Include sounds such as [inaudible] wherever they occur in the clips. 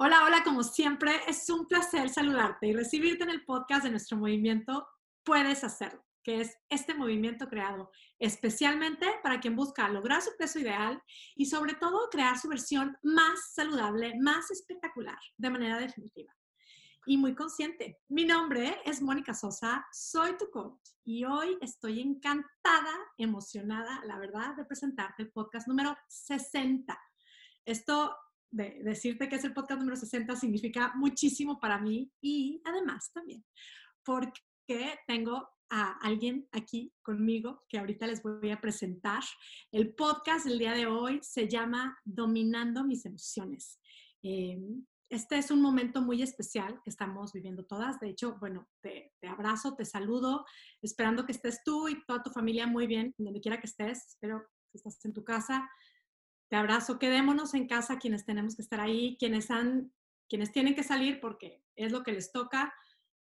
Hola, hola, como siempre, es un placer saludarte y recibirte en el podcast de nuestro movimiento Puedes Hacerlo, que es este movimiento creado especialmente para quien busca lograr su peso ideal y sobre todo crear su versión más saludable, más espectacular, de manera definitiva y muy consciente. Mi nombre es Mónica Sosa, soy tu coach y hoy estoy encantada, emocionada, la verdad, de presentarte el podcast número 60. Esto de decirte que es el podcast número 60 significa muchísimo para mí y además también porque tengo a alguien aquí conmigo que ahorita les voy a presentar. El podcast del día de hoy se llama Dominando mis emociones. Em, este es un momento muy especial que estamos viviendo todas. De hecho, bueno, te, te, abrazo, te saludo, esperando que estés tú y toda tu familia muy bien, donde quiera que estés. Espero que estés en tu casa, te abrazo, quedémonos en casa quienes tenemos que estar ahí, quienes, han, quienes tienen que salir porque es lo que les toca.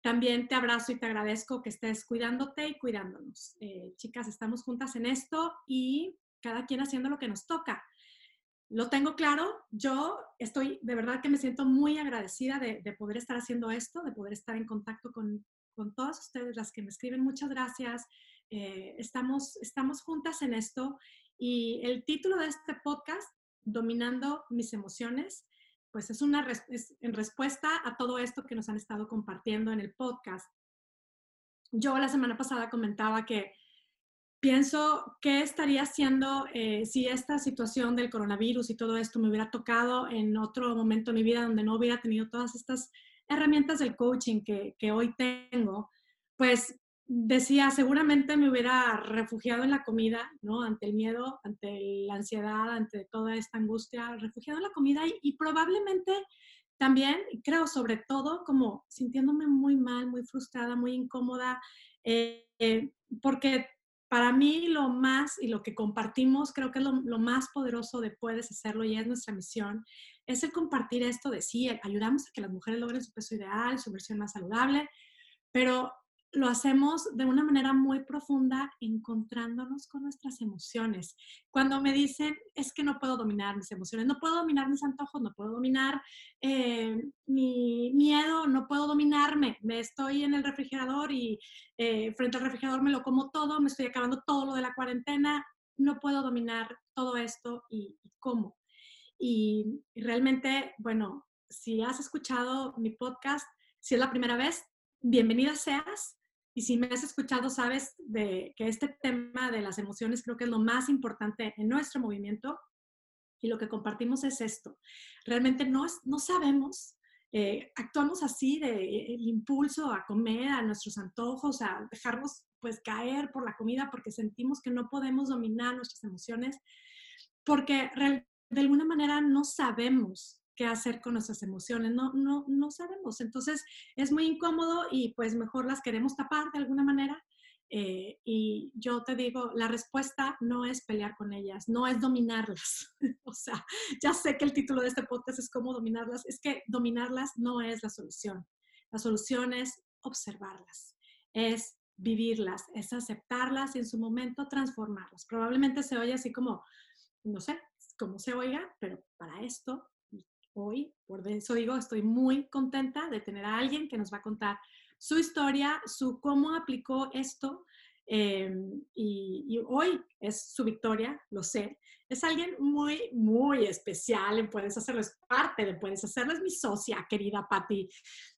También te abrazo y te agradezco que estés cuidándote y cuidándonos. Eh, chicas, estamos juntas en esto y cada quien haciendo lo que nos toca. Lo tengo claro, yo estoy de verdad que me siento muy agradecida de, poder estar haciendo esto, de poder estar en contacto con, con todas ustedes, las que me escriben. Muchas gracias. Eh, estamos, estamos juntas en esto y el título de este podcast, Dominando mis emociones, pues es una en respuesta a todo esto que nos han estado compartiendo en el podcast. Yo la semana pasada comentaba que pienso qué estaría haciendo eh, si esta situación del coronavirus y todo esto me hubiera tocado en otro momento de mi vida donde no hubiera tenido todas estas herramientas del coaching que, que hoy tengo, pues decía, seguramente me hubiera refugiado en la comida, ¿no? Ante el miedo, ante la ansiedad, ante toda esta angustia, refugiado en la comida y, probablemente también, creo, sobre todo, como sintiéndome muy mal, muy frustrada, muy incómoda, eh, eh, porque para mí lo más y lo que compartimos, creo que es lo, más poderoso de puedes hacerlo y es nuestra misión, es el compartir esto de sí, ayudamos a que las mujeres logren su peso ideal, su versión más saludable, pero lo hacemos de una manera muy profunda, encontrándonos con nuestras emociones. Cuando me dicen, es que no puedo dominar mis emociones, no puedo dominar mis antojos, no puedo dominar eh, mi miedo, no puedo dominarme, me estoy en el refrigerador y eh, frente al refrigerador me lo como todo, me estoy acabando todo lo de la cuarentena, no puedo dominar todo esto y, cómo. y realmente, bueno, si has escuchado mi podcast, si es la primera vez, bienvenida seas. Y si me has escuchado, sabes de que este tema de las emociones creo que es lo más importante en nuestro movimiento y lo que compartimos es esto. Realmente no, no sabemos, eh, actuamos así de el impulso a comer, a nuestros antojos, a dejarnos pues caer por la comida porque sentimos que no podemos dominar nuestras emociones, porque de alguna manera no sabemos qué hacer con nuestras emociones, no, no, no sabemos. Entonces es muy incómodo y pues mejor las queremos tapar de alguna manera. Eh, y yo te digo, la respuesta no es pelear con ellas, no es dominarlas. [laughs] o sea, ya sé que el título de este podcast es cómo dominarlas, es que dominarlas no es la solución. La solución es observarlas, es vivirlas, es aceptarlas y en su momento transformarlas. Probablemente se oye así como, no sé, como se oiga, pero para esto hoy, por eso digo, estoy muy contenta de tener a alguien que nos va a contar su historia, su cómo aplicó esto. Em, y, hoy es su victoria, lo sé. Es alguien muy, muy especial en Puedes Hacerlo, es parte de Puedes Hacerlo, es mi socia, querida Patti.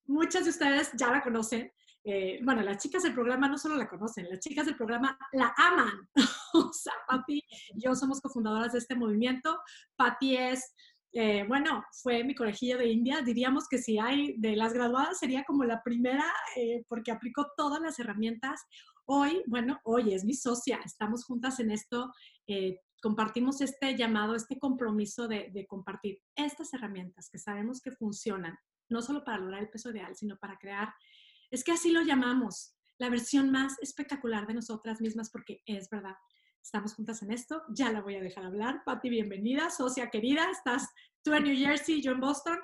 Muchas de ustedes ya la conocen. Eh, bueno, las chicas del programa no solo la conocen, las chicas del programa la aman. [laughs] o sea, Patti y yo somos cofundadoras de este movimiento. Patti es eh, bueno, fue mi colegio de India. Diríamos que si hay de las graduadas sería como la primera eh, porque aplicó todas las herramientas. Hoy, bueno, hoy es mi socia, estamos juntas en esto, eh, compartimos este llamado, este compromiso de, de, compartir estas herramientas que sabemos que funcionan, no solo para lograr el peso ideal, sino para crear, es que así lo llamamos, la versión más espectacular de nosotras mismas, porque es verdad, Estamos juntas en esto. Ya la voy a dejar hablar. Patti, bienvenida, socia querida. Estás tú en New Jersey, yo en Boston,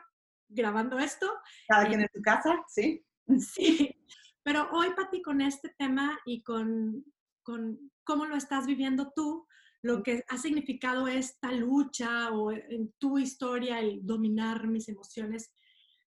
grabando esto. Cada quien en tu casa, sí. [laughs] Sí. Pero hoy, Patti, con este tema y con, con cómo lo estás viviendo tú, lo que ha significado esta lucha o en tu historia el dominar mis emociones.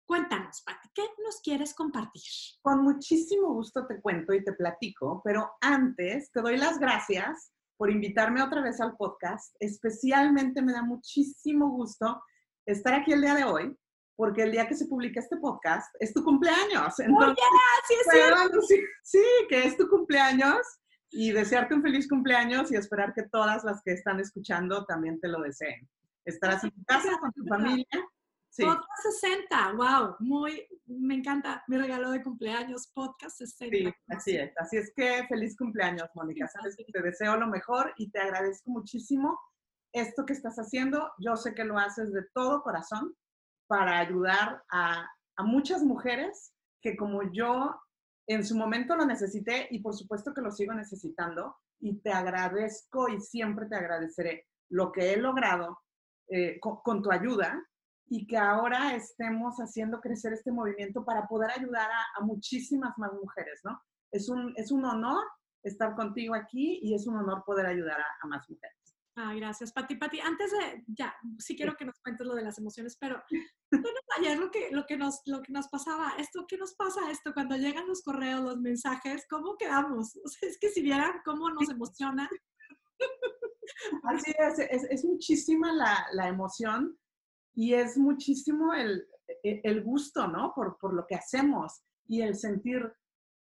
Cuéntanos, Pati, ¿qué nos quieres compartir? Con muchísimo gusto te cuento y te platico, pero antes te doy las gracias por invitarme otra vez al podcast. Especialmente me da muchísimo gusto estar aquí el día de hoy, porque el día que se publica este podcast es tu cumpleaños. Entonces, sí, es sí, sí, que es tu cumpleaños y desearte un feliz cumpleaños y esperar que todas las que están escuchando también te lo deseen. Estarás en tu casa con tu familia. Sí. Podcast 60, wow, muy, me encanta mi regalo de cumpleaños, Podcast 60. Sí, así es, así es que feliz cumpleaños, Mónica. Sabes que te deseo lo mejor y te agradezco muchísimo esto que estás haciendo. Yo sé que lo haces de todo corazón para ayudar a, a muchas mujeres que como yo en su momento lo necesité y por supuesto que lo sigo necesitando y te agradezco y siempre te agradeceré lo que he logrado eh, con, tu ayuda y que ahora estemos haciendo crecer este movimiento para poder ayudar a, muchísimas más mujeres, ¿no? Es un, es un honor estar contigo aquí y es un honor poder ayudar a, a más mujeres. Ah, gracias, Pati. Pati, antes de, ya, sí quiero que nos cuentes lo de las emociones, pero [laughs] ayer lo que, lo, que nos, lo que nos pasaba, esto, ¿qué nos pasa esto? Cuando llegan los correos, los mensajes, ¿cómo quedamos? [laughs] O sea, es que si vieran cómo nos emociona. [laughs] Así es, es, es muchísima la, la, emoción y es muchísimo el, e, el gusto, ¿no? Por, por lo que hacemos y el sentir,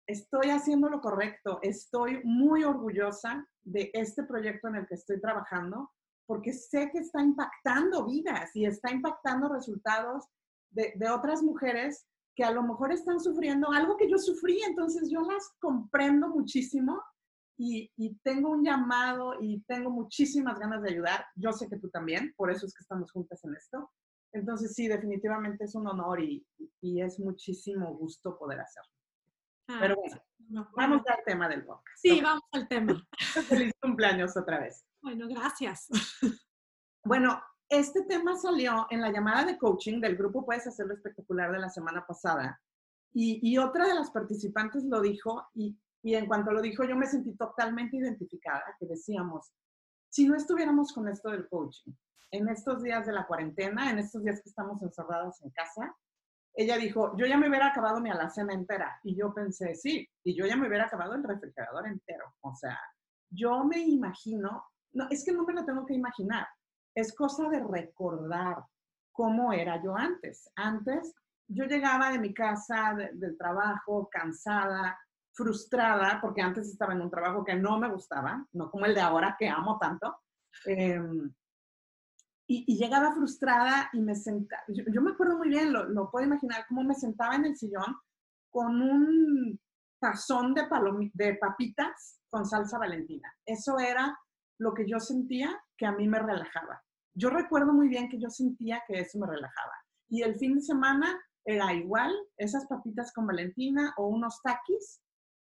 estoy haciendo lo correcto, estoy muy orgullosa de este proyecto en el que estoy trabajando, porque sé que está impactando vidas y está impactando resultados de, de, otras mujeres que a lo mejor están sufriendo algo que yo sufrí, entonces yo las comprendo muchísimo y, y, tengo un llamado y tengo muchísimas ganas de ayudar. Yo sé que tú también, por eso es que estamos juntas en esto. Entonces sí, definitivamente es un honor y, y es muchísimo gusto poder hacerlo. Ah, Pero bueno, vamos al tema del podcast. Sí, vamos al tema. [laughs] Feliz cumpleaños otra vez. Bueno, gracias. Bueno, este tema salió en la llamada de coaching del grupo Puedes Hacerlo Espectacular de la semana pasada. Y, y otra de las participantes lo dijo y, y en cuanto lo dijo yo me sentí totalmente identificada, que decíamos, si no estuviéramos con esto del coaching, en estos días de la cuarentena, en estos días que estamos encerradas en casa, ella dijo, yo ya me hubiera acabado mi alacena entera. Y yo pensé, sí, y yo ya me hubiera acabado el refrigerador entero. O sea, yo me imagino, no, es que no me lo tengo que imaginar, es cosa de recordar cómo era yo antes. Antes yo llegaba de mi casa, del trabajo, cansada, frustrada, porque antes estaba en un trabajo que no me gustaba, no como el de ahora que amo tanto. Eh, y, llegaba frustrada y me sentaba, yo, me acuerdo muy bien, lo, puedo imaginar, cómo me sentaba en el sillón con un tazón de, de papitas con salsa valentina. Eso era lo que yo sentía que a mí me relajaba. Yo recuerdo muy bien que yo sentía que eso me relajaba. Y el fin de semana era igual, esas papitas con Valentina o unos taquis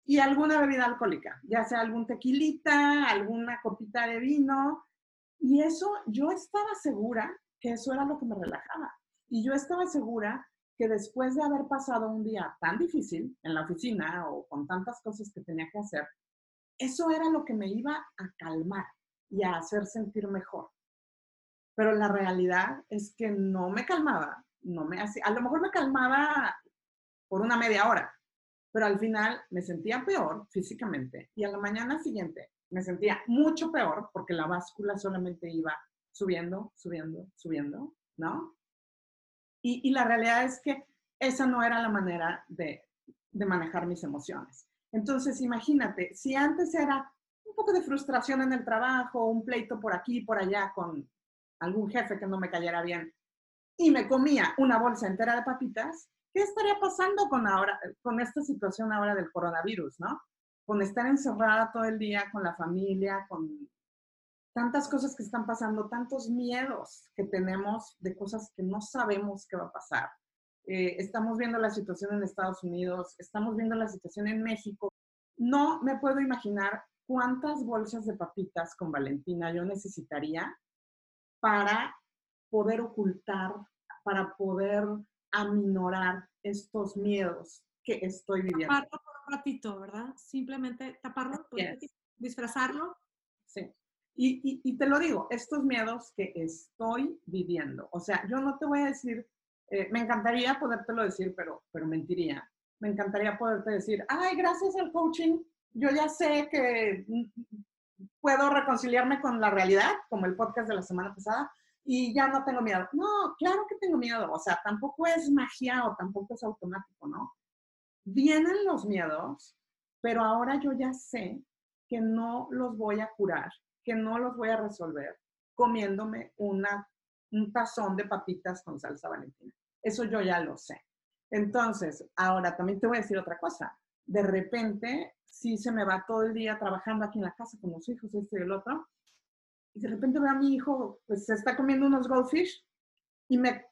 y alguna bebida alcohólica, ya sea algún tequilita, alguna copita de vino, y eso, yo estaba segura que eso era lo que me relajaba. Y yo estaba segura que después de haber pasado un día tan difícil en la oficina o con tantas cosas que tenía que hacer, eso era lo que me iba a calmar y a hacer sentir mejor. Pero la realidad es que no me calmaba, no me hacía, a lo mejor me calmaba por una media hora, pero al final me sentía peor físicamente y a la mañana siguiente me sentía mucho peor porque la báscula solamente iba subiendo, subiendo, subiendo, ¿no? Y, la realidad es que esa no era la manera de, de manejar mis emociones. Entonces, imagínate, si antes era un poco de frustración en el trabajo, un pleito por aquí y por allá con algún jefe que no me cayera bien, y me comía una bolsa entera de papitas, ¿qué estaría pasando con, ahora, con esta situación ahora del coronavirus, no? con estar encerrada todo el día con la familia, con tantas cosas que están pasando, tantos miedos que tenemos de cosas que no sabemos qué va a pasar. Eh, estamos viendo la situación en Estados Unidos, estamos viendo la situación en México. No me puedo imaginar cuántas bolsas de papitas con Valentina yo necesitaría para poder ocultar, para poder aminorar estos miedos que estoy viviendo ratito, ¿verdad? Simplemente taparlo, disfrazarlo. Sí. Y, te lo digo, estos miedos que estoy viviendo, o sea, yo no te voy a decir, eh, me encantaría podértelo decir, pero, pero mentiría. Me encantaría poderte decir, ay, gracias al coaching, yo ya sé que puedo reconciliarme con la realidad, como el podcast de la semana pasada, y ya no tengo miedo. No, claro que tengo miedo, o sea, tampoco es magia o tampoco es automático, ¿no? Vienen los miedos, pero ahora yo ya sé que no los voy a curar, que no los voy a resolver comiéndome una, un tazón de papitas con salsa valentina. Eso yo ya lo sé. Entonces, ahora también te voy a decir otra cosa. De repente, si se me va todo el día trabajando aquí en la casa con los hijos, este y el otro, y de repente veo a mi hijo, pues se está comiendo unos goldfish y me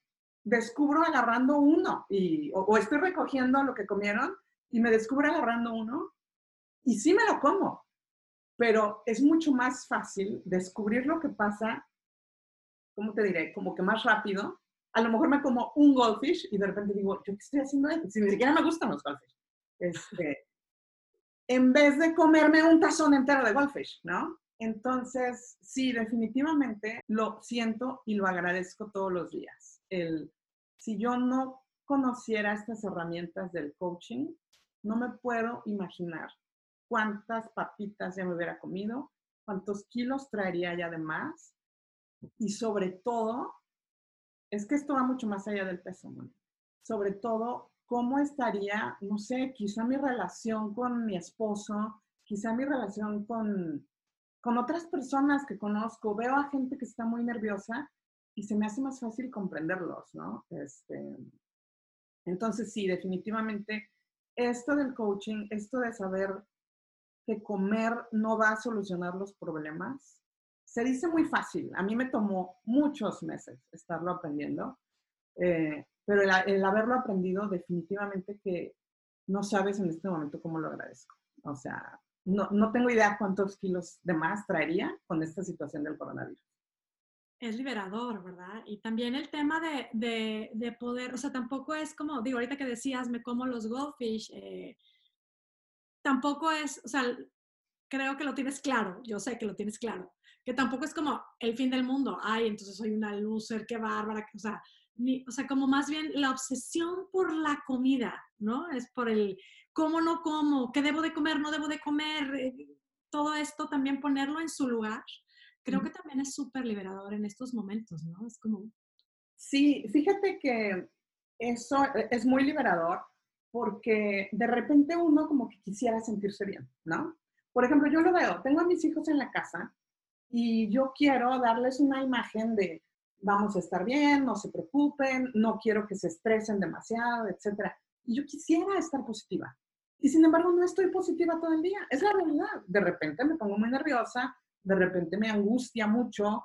descubro agarrando uno, y, o, estoy recogiendo lo que comieron y me descubro agarrando uno y sí me lo como, pero es mucho más fácil descubrir lo que pasa, ¿cómo te diré? Como que más rápido. A lo mejor me como un goldfish y de repente digo, ¿yo qué estoy haciendo? Si ni siquiera me gustan los goldfish. Este, en vez de comerme un tazón entero de goldfish, ¿no? Entonces, sí, definitivamente lo siento y lo agradezco todos los días. El, si yo no conociera estas herramientas del coaching, no me puedo imaginar cuántas papitas ya me hubiera comido, cuántos kilos traería ya de más y sobre todo, es que esto va mucho más allá del peso, ¿no? sobre todo, cómo estaría, no sé, quizá mi relación con mi esposo, quizá mi relación con con otras personas que conozco, veo a gente que está muy nerviosa y se me hace más fácil comprenderlos, ¿no? Este, entonces, sí, definitivamente, esto del coaching, esto de saber que comer no va a solucionar los problemas, se dice muy fácil. A mí me tomó muchos meses estarlo aprendiendo, eh, pero el, haberlo aprendido definitivamente que no sabes en este momento cómo lo agradezco. O sea, no, no tengo idea cuántos kilos de más traería con esta situación del coronavirus. Es liberador, ¿verdad? Y también el tema de, de, de, poder, o sea, tampoco es como, digo, ahorita que decías, me como los goldfish, eh, tampoco es, o sea, creo que lo tienes claro, yo sé que lo tienes claro, que tampoco es como el fin del mundo, ay, entonces soy una loser, qué bárbara, o sea, o sea, como más bien la obsesión por la comida, ¿no? Es por el, cómo no como, qué debo de comer, no debo de comer, eh, todo esto también ponerlo en su lugar, creo que también es súper liberador en estos momentos, ¿no? Es como... Sí, fíjate que eso e, es muy liberador porque de repente uno como que quisiera sentirse bien, ¿no? Por ejemplo, yo lo veo, tengo a mis hijos en la casa y yo quiero darles una imagen de vamos a estar bien, no se preocupen, no quiero que se estresen demasiado, etcétera. Y yo quisiera estar positiva. Y sin embargo, no estoy positiva todo el día. Es la realidad. De repente me pongo muy nerviosa, de repente me angustia mucho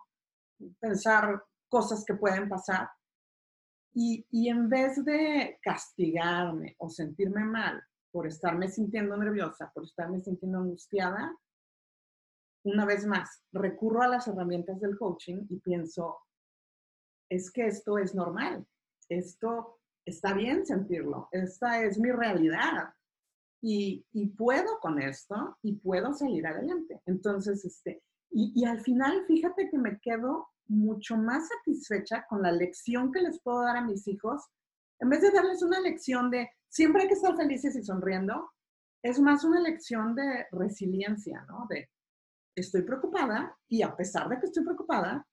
pensar cosas que pueden pasar. Y, y en vez de castigarme o sentirme mal por estarme sintiendo nerviosa, por estarme sintiendo angustiada, una vez más, recurro a las herramientas del coaching y pienso, es que esto es normal, esto está bien sentirlo, esta es mi realidad y, puedo con esto y puedo salir adelante. Entonces, este, y, al final, fíjate que me quedo mucho más satisfecha con la lección que les puedo dar a mis hijos, en vez de darles una lección de siempre hay que estar felices y sonriendo, es más una lección de resiliencia, ¿no? De estoy preocupada y a pesar de que estoy preocupada,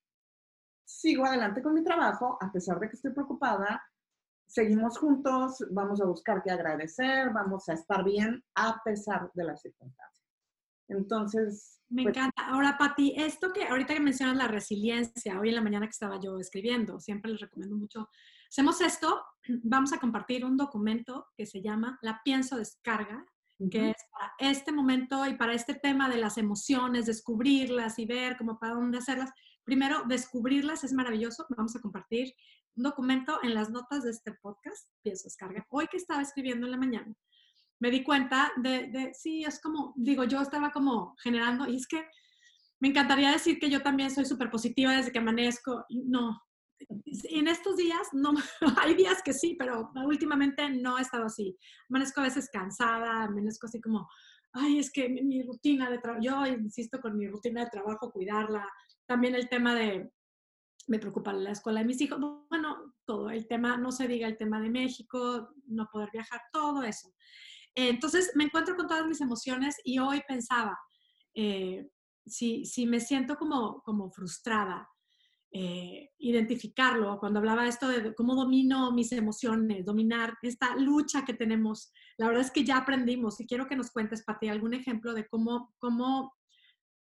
sigo adelante con mi trabajo, a pesar de que estoy preocupada, seguimos juntos, vamos a buscar qué agradecer, vamos a estar bien a pesar de las circunstancias. Entonces... Me pues encanta. Ahora, Pati, esto que ahorita que mencionas la resiliencia, hoy en la mañana que estaba yo escribiendo, siempre les recomiendo mucho, hacemos esto, [clears throat] vamos a compartir un documento que se llama La Pienso Descarga, que es para este momento y para este tema de las emociones, descubrirlas y ver cómo para dónde hacerlas. Primero, descubrirlas es maravilloso. Vamos a compartir un documento en las notas de este podcast, pienso descarga. Hoy que estaba escribiendo en la mañana, me di cuenta de, de, sí, es como, digo, yo estaba como generando, y es que me encantaría decir que yo también soy súper positiva desde que amanezco. No, en estos días, no, [laughs] hay días que sí, pero últimamente no he estado así. Amanezco a veces cansada, amanezco así como, ay, es que mi, rutina de trabajo, yo insisto con mi rutina de trabajo, cuidarla. También el tema de, me preocupa la escuela de mis hijos. Bueno, todo el tema, no se diga el tema de México, no poder viajar, todo eso. Entonces me encuentro con todas mis emociones y hoy pensaba, eh, si, si, me siento como, como frustrada, eh, identificarlo, cuando hablaba esto de cómo domino mis emociones, dominar esta lucha que tenemos, la verdad es que ya aprendimos y quiero que nos cuentes, Pati, algún ejemplo de cómo, cómo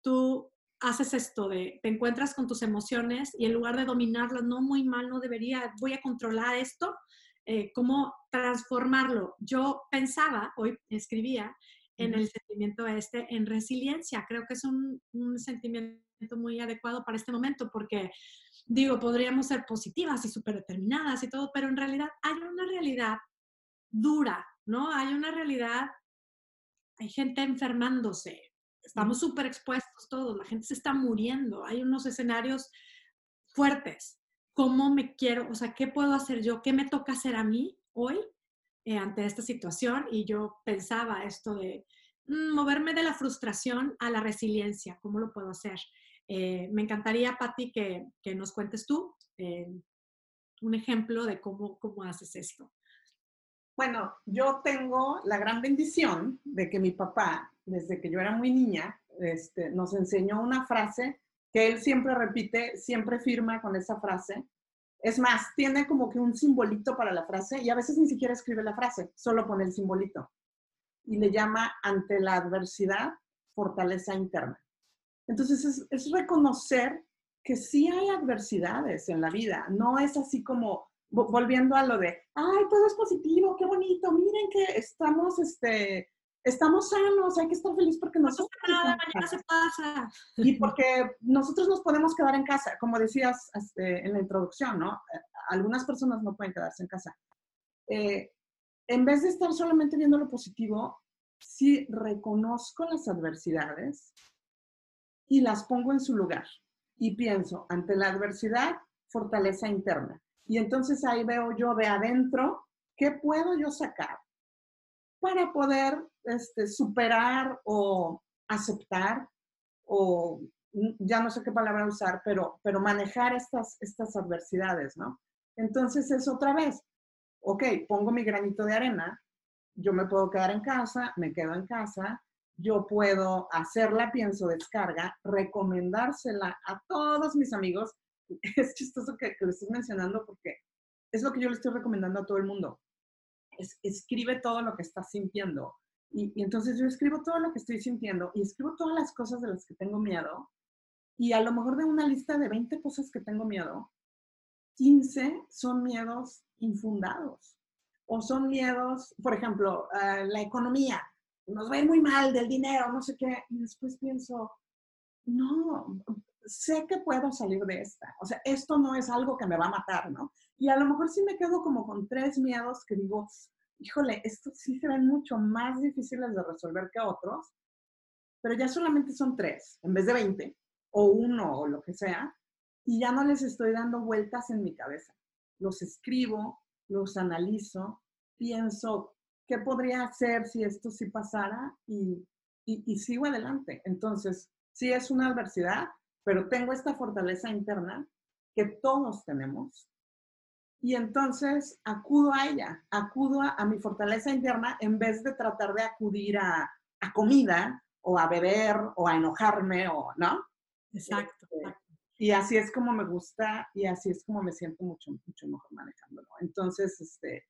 tú haces esto de te encuentras con tus emociones y en lugar de dominarlas, no muy mal, no debería, voy a controlar esto, eh, cómo transformarlo. Yo pensaba, hoy escribía, en el sentimiento este, en resiliencia. Creo que es un, un, sentimiento muy adecuado para este momento porque, digo, podríamos ser positivas y súper determinadas y todo, pero en realidad hay una realidad dura, ¿no? Hay una realidad, hay gente enfermándose, estamos súper expuestos todos, la gente se está muriendo, hay unos escenarios fuertes. ¿Cómo me quiero, o sea, qué puedo hacer yo? ¿Qué me toca hacer a mí hoy eh, ante esta situación? Y yo pensaba esto de mm, moverme de la frustración a la resiliencia, ¿cómo lo puedo hacer? Eh, me encantaría, Patti, que, que, nos cuentes tú eh, un ejemplo de cómo, cómo haces esto. Bueno, yo tengo la gran bendición de que mi papá, desde que yo era muy niña, este, nos enseñó una frase que él siempre repite, siempre firma con esa frase. Es más, tiene como que un simbolito para la frase y a veces ni siquiera escribe la frase, solo pone el simbolito. Y le llama ante la adversidad, fortaleza interna. Entonces es, es reconocer que sí hay adversidades en la vida, no es así como volviendo a lo de, ay, todo es positivo, qué bonito, miren que estamos, este, estamos sanos, hay que estar felices porque nosotros... Nada, mañana se pasa. Y porque nosotros nos podemos quedar en casa, como decías este, en la introducción, ¿no? Eh, algunas personas no pueden quedarse en casa. Eh, en vez de estar solamente viendo lo positivo, sí reconozco las adversidades y las pongo en su lugar. Y pienso, ante la adversidad, fortaleza interna. Y entonces ahí veo yo de adentro qué puedo yo sacar para poder este, superar o aceptar o ya no sé qué palabra usar, pero, pero manejar estas, estas adversidades, ¿no? Entonces es otra vez, ok, pongo mi granito de arena, yo me puedo quedar en casa, me quedo en casa, yo puedo hacerla, pienso, descarga, recomendársela a todos mis amigos [laughs] es chistoso que, lo estés mencionando porque es lo que yo le estoy recomendando a todo el mundo. Es, escribe todo lo que estás sintiendo. Y, entonces yo escribo todo lo que estoy sintiendo y escribo todas las cosas de las que tengo miedo. Y a lo mejor de una lista de 20 cosas que tengo miedo, 15 son miedos infundados. O son miedos, por ejemplo, la economía. Nos va muy mal del dinero, no sé qué. Y después pienso, no, sé que puedo salir de esta. O sea, esto no es algo que me va a matar, ¿no? Y a lo mejor sí me quedo como con tres miedos que digo, híjole, estos sí se ven mucho más difíciles de resolver que otros, pero ya solamente son tres, en vez de 20, o uno, o lo que sea, y ya no les estoy dando vueltas en mi cabeza. Los escribo, los analizo, pienso, ¿qué podría hacer si esto sí pasara? Y, y, y sigo adelante. Entonces, sí es una adversidad, pero tengo esta fortaleza interna que todos tenemos. Y entonces acudo a ella, acudo a, mi fortaleza interna en vez de tratar de acudir a, comida o a beber o a enojarme o, ¿no? Exacto, este, Y así es como me gusta y así es como me siento mucho, mucho mejor manejándolo. Entonces, este,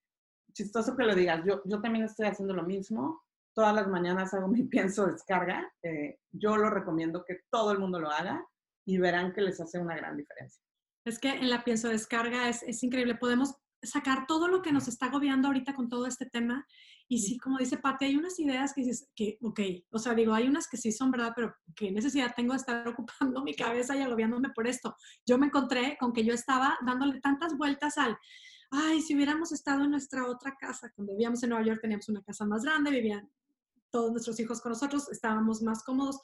chistoso que lo digas, yo, yo también estoy haciendo lo mismo. Todas las mañanas hago mi [laughs] pienso descarga. Eh, yo lo recomiendo que todo el mundo lo haga y verán que les hace una gran diferencia. Es que en la pienso descarga es, es increíble. Podemos sacar todo lo que nos está agobiando ahorita con todo este tema. Y sí, como dice Pati, hay unas ideas que dices que, ok, o sea, digo, hay unas que sí son verdad, pero ¿qué necesidad tengo de estar [laughs] ocupando mi cabeza y agobiándome por esto? Yo me encontré con que yo estaba dándole tantas vueltas al, ay, si hubiéramos estado en nuestra otra casa, cuando vivíamos en Nueva York teníamos una casa más grande, vivían todos nuestros hijos con nosotros, estábamos más cómodos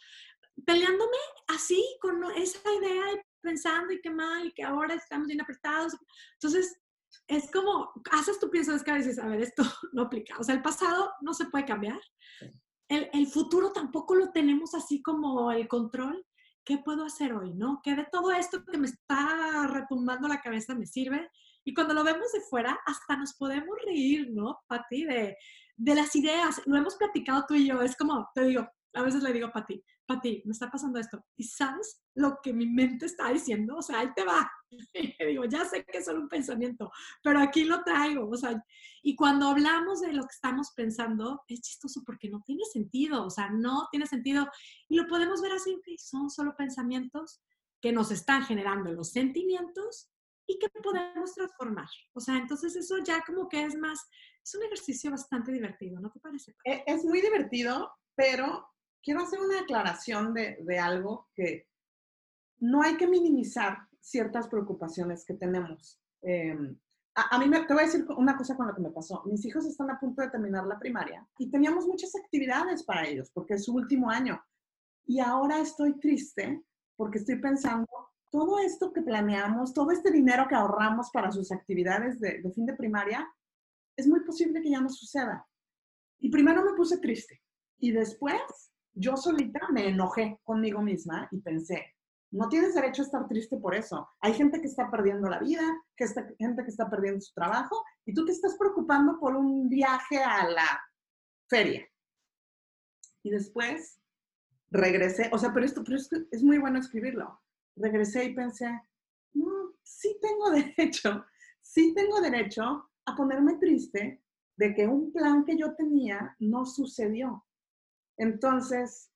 peleándome así con esa idea y pensando y qué mal y que ahora estamos bien apretados. Entonces, es como, haces tu pienso de y dices, a ver, esto [laughs] no aplica. O sea, el pasado no se puede cambiar. el, el, futuro tampoco lo tenemos así como el control. ¿Qué puedo hacer hoy? ¿No? Que de todo esto que me está retumbando la cabeza me sirve. Y cuando lo vemos de fuera, hasta nos podemos reír, ¿no, Pati? De, de las ideas. Lo hemos platicado tú y yo. Es como, te digo, a veces le digo a Pati, Pati, me está pasando esto. ¿Y sabes lo que mi mente está diciendo? O sea, ahí te va. [laughs] Digo, ya sé que es solo un pensamiento, pero aquí lo traigo. O sea, y cuando hablamos de lo que estamos pensando, es chistoso porque no tiene sentido. O sea, no tiene sentido. Y lo podemos ver así, son solo pensamientos que nos están generando los sentimientos y que podemos transformar. O sea, entonces eso ya como que es más, es un ejercicio bastante divertido, ¿no te parece? E, es muy divertido, pero quiero hacer una aclaración de, de algo que no hay que minimizar ciertas preocupaciones que tenemos. Em, a, a, mí me, te voy a decir una cosa con lo que me pasó. Mis hijos están a punto de terminar la primaria y teníamos muchas actividades para ellos porque es su último año. Y ahora estoy triste porque estoy pensando, todo esto que planeamos, todo este dinero que ahorramos para sus actividades de, de fin de primaria, es muy posible que ya no suceda. Y primero me puse triste y después yo solita me enojé conmigo misma y pensé, no tienes derecho a estar triste por eso. Hay gente que está perdiendo la vida, que está, gente que está perdiendo su trabajo y tú te estás preocupando por un viaje a la feria. Y después regresé, o sea, pero esto, pero esto es muy bueno escribirlo. Regresé y pensé, no, sí tengo [laughs] derecho, sí tengo derecho a ponerme triste de que un plan que yo tenía no sucedió. Entonces,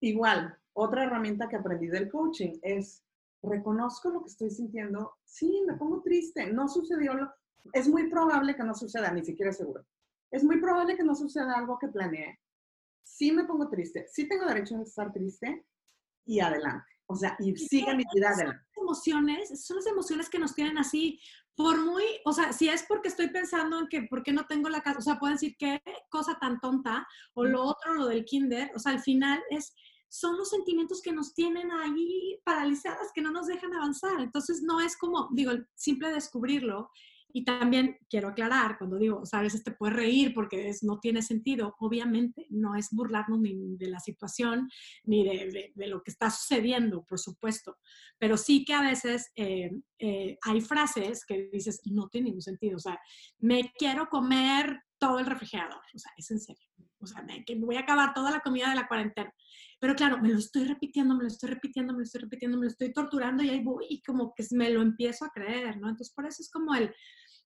igual, otra herramienta que aprendí del coaching es, reconozco lo que estoy sintiendo, sí, me pongo triste, no sucedió lo, es muy probable que no suceda, ni siquiera seguro. Es muy probable que no suceda algo que planeé. Sí me pongo triste, sí tengo derecho a estar triste y adelante. O sea, y sigue mi vida adelante. Emociones, son las emociones que nos tienen así, por muy, o sea, si es porque estoy pensando en que, ¿por qué no tengo la casa? O sea, pueden decir, qué cosa tan tonta, o lo otro, lo del kinder, o sea, al final es, son los sentimientos que nos tienen ahí paralizadas, que no nos dejan avanzar. Entonces, no es como, digo, simple descubrirlo. Y también quiero aclarar, cuando digo, o sea, a veces te puedes reír porque es, no tiene sentido, obviamente no es burlarnos ni de la situación ni de, de, lo que está sucediendo, por supuesto, pero sí que a veces eh, eh, hay frases que dices, no tiene ningún sentido, o sea, me quiero comer todo el refrigerador, o sea, es en serio, o sea, me, que voy a acabar toda la comida de la cuarentena. Pero claro, me lo estoy repitiendo, me lo estoy repitiendo, me lo estoy repitiendo, me lo estoy torturando y ahí voy y como que me lo empiezo a creer, ¿no? Entonces, por eso es como el,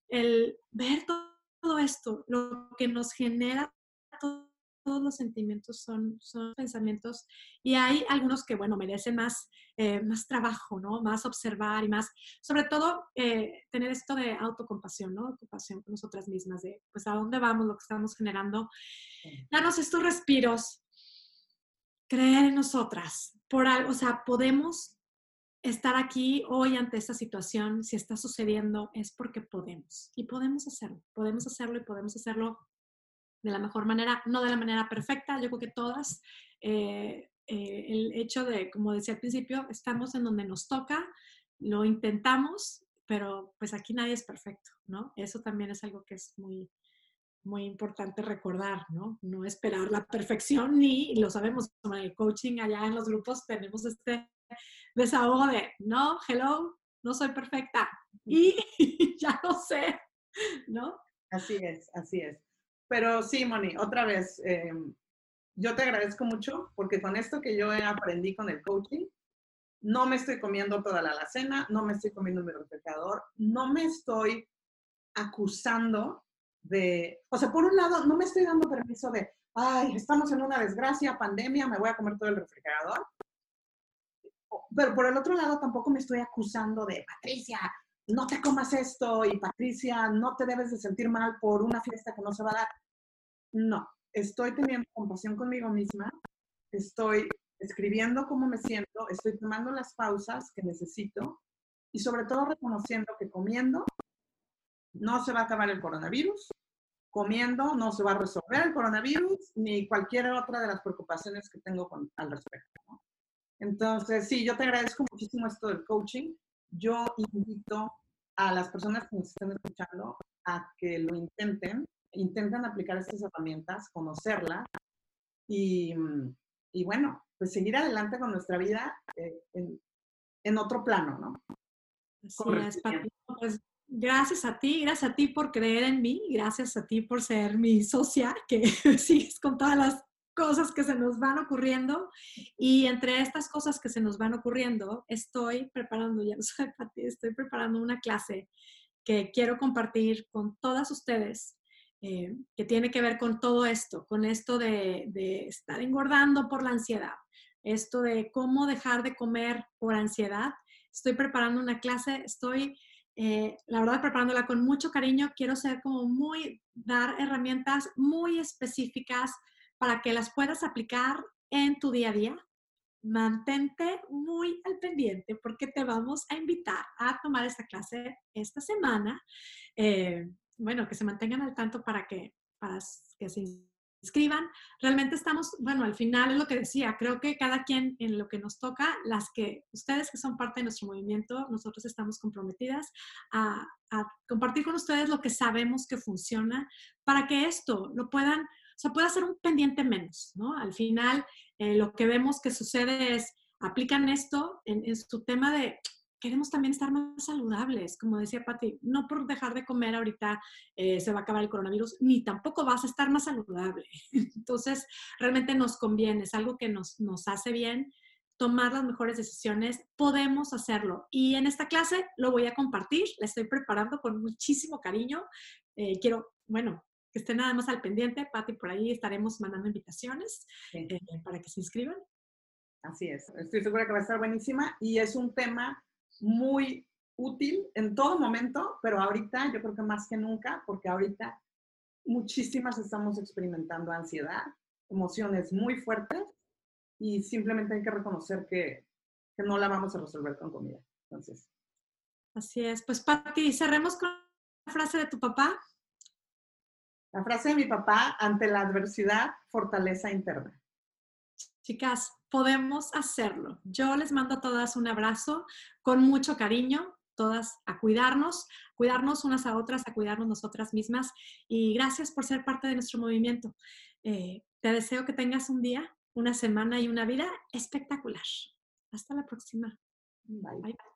el ver todo, todo esto, lo que nos genera todo, todos los sentimientos son, son pensamientos y hay algunos que, bueno, merecen más, eh, más trabajo, ¿no? Más observar y más, sobre todo, eh, tener esto de autocompasión, ¿no? Compasión con nosotras mismas, de, pues, a dónde vamos, lo que estamos generando. Danos estos respiros, creer en nosotras, por algo, o sea, podemos estar aquí hoy ante esta situación, si está sucediendo, es porque podemos y podemos hacerlo, podemos hacerlo y podemos hacerlo de la mejor manera, no de la manera perfecta, yo creo que todas. Eh, eh, el hecho de, como decía al principio, estamos en donde nos toca, lo intentamos, pero pues aquí nadie es perfecto, ¿no? Eso también es algo que es muy, muy importante recordar, ¿no? No esperar la perfección ni, lo sabemos, con el coaching allá en los grupos tenemos este desahogo de, no, hello, no soy perfecta y [laughs] ya lo sé, ¿no? Así es, así es. Pero sí, Moni, otra vez, eh, yo te agradezco mucho porque con esto que yo aprendí con el coaching, no me estoy comiendo toda la alacena, no me estoy comiendo mi refrigerador, no me estoy acusando de, o sea, por un lado, no me estoy dando permiso de, ay, estamos en una desgracia, pandemia, me voy a comer todo el refrigerador. Pero por el otro lado, tampoco me estoy acusando de, Patricia, no te comas esto y Patricia, no te debes de sentir mal por una fiesta que no se va a dar. No, estoy teniendo compasión conmigo misma, estoy escribiendo cómo me siento, estoy tomando las pausas que necesito y sobre todo reconociendo que comiendo no se va a acabar el coronavirus, comiendo no se va a resolver el coronavirus ni cualquier otra de las preocupaciones que tengo con, al respecto. ¿no? Entonces, sí, yo te agradezco muchísimo esto del coaching yo invito a las personas que nos estén escuchando a que lo intenten, intenten aplicar estas herramientas, conocerlas y, y bueno, pues seguir adelante con nuestra vida eh, en, en, otro plano, ¿no? Así es, Pues gracias a ti, gracias a ti por creer en mí, gracias a ti por ser mi socia, que [laughs] sigues con todas las cosas que se nos van ocurriendo. Y entre estas cosas que se nos van ocurriendo, estoy preparando, ya lo sé, Pati, estoy preparando una clase que quiero compartir con todas ustedes, eh, que tiene que ver con todo esto, con esto de, de estar engordando por la ansiedad, esto de cómo dejar de comer por ansiedad. Estoy preparando una clase, estoy eh, la verdad, preparándola con mucho cariño, quiero ser como muy, dar herramientas muy específicas para que las puedas aplicar en tu día a día. Mantente muy al pendiente porque te vamos a invitar a tomar esta clase esta semana. Eh, bueno, que se mantengan al tanto para que, para que se escriban. Realmente estamos, bueno, al final es lo que decía, creo que cada quien en lo que nos toca, las que ustedes que son parte de nuestro movimiento, nosotros estamos comprometidas a, compartir con ustedes lo que sabemos que funciona para que esto lo puedan, o sea, pueda ser un pendiente menos, ¿no? Al final, eh, lo que vemos que sucede es, aplican esto en, en su tema de queremos también estar más saludables, como decía Patti, no por dejar de comer ahorita eh, se va a acabar el coronavirus, ni tampoco vas a estar más saludable. [laughs] Entonces, realmente nos conviene, es algo que nos, nos hace bien tomar las mejores decisiones, podemos hacerlo. Y en esta clase lo voy a compartir, la estoy preparando con muchísimo cariño. Eh, quiero, bueno, que estén nada más al pendiente, Patti, por ahí estaremos mandando invitaciones eh, para que se inscriban. Así es, estoy segura que va a estar buenísima y es un tema muy útil en todo momento, pero ahorita yo creo que más que nunca, porque ahorita muchísimas estamos experimentando ansiedad, emociones muy fuertes y simplemente hay que reconocer que, que no la vamos a resolver con comida. Entonces. Así es. Pues Pati, cerremos con la frase de tu papá. La frase de mi papá, ante la adversidad, fortaleza interna. Chicas, podemos hacerlo. Yo les mando a todas un abrazo con mucho cariño, todas a cuidarnos, cuidarnos unas a otras, a cuidarnos nosotras mismas. Y gracias por ser parte de nuestro movimiento. Eh, te deseo que tengas un día, una semana y una vida espectacular. Hasta la próxima. Bye. Bye.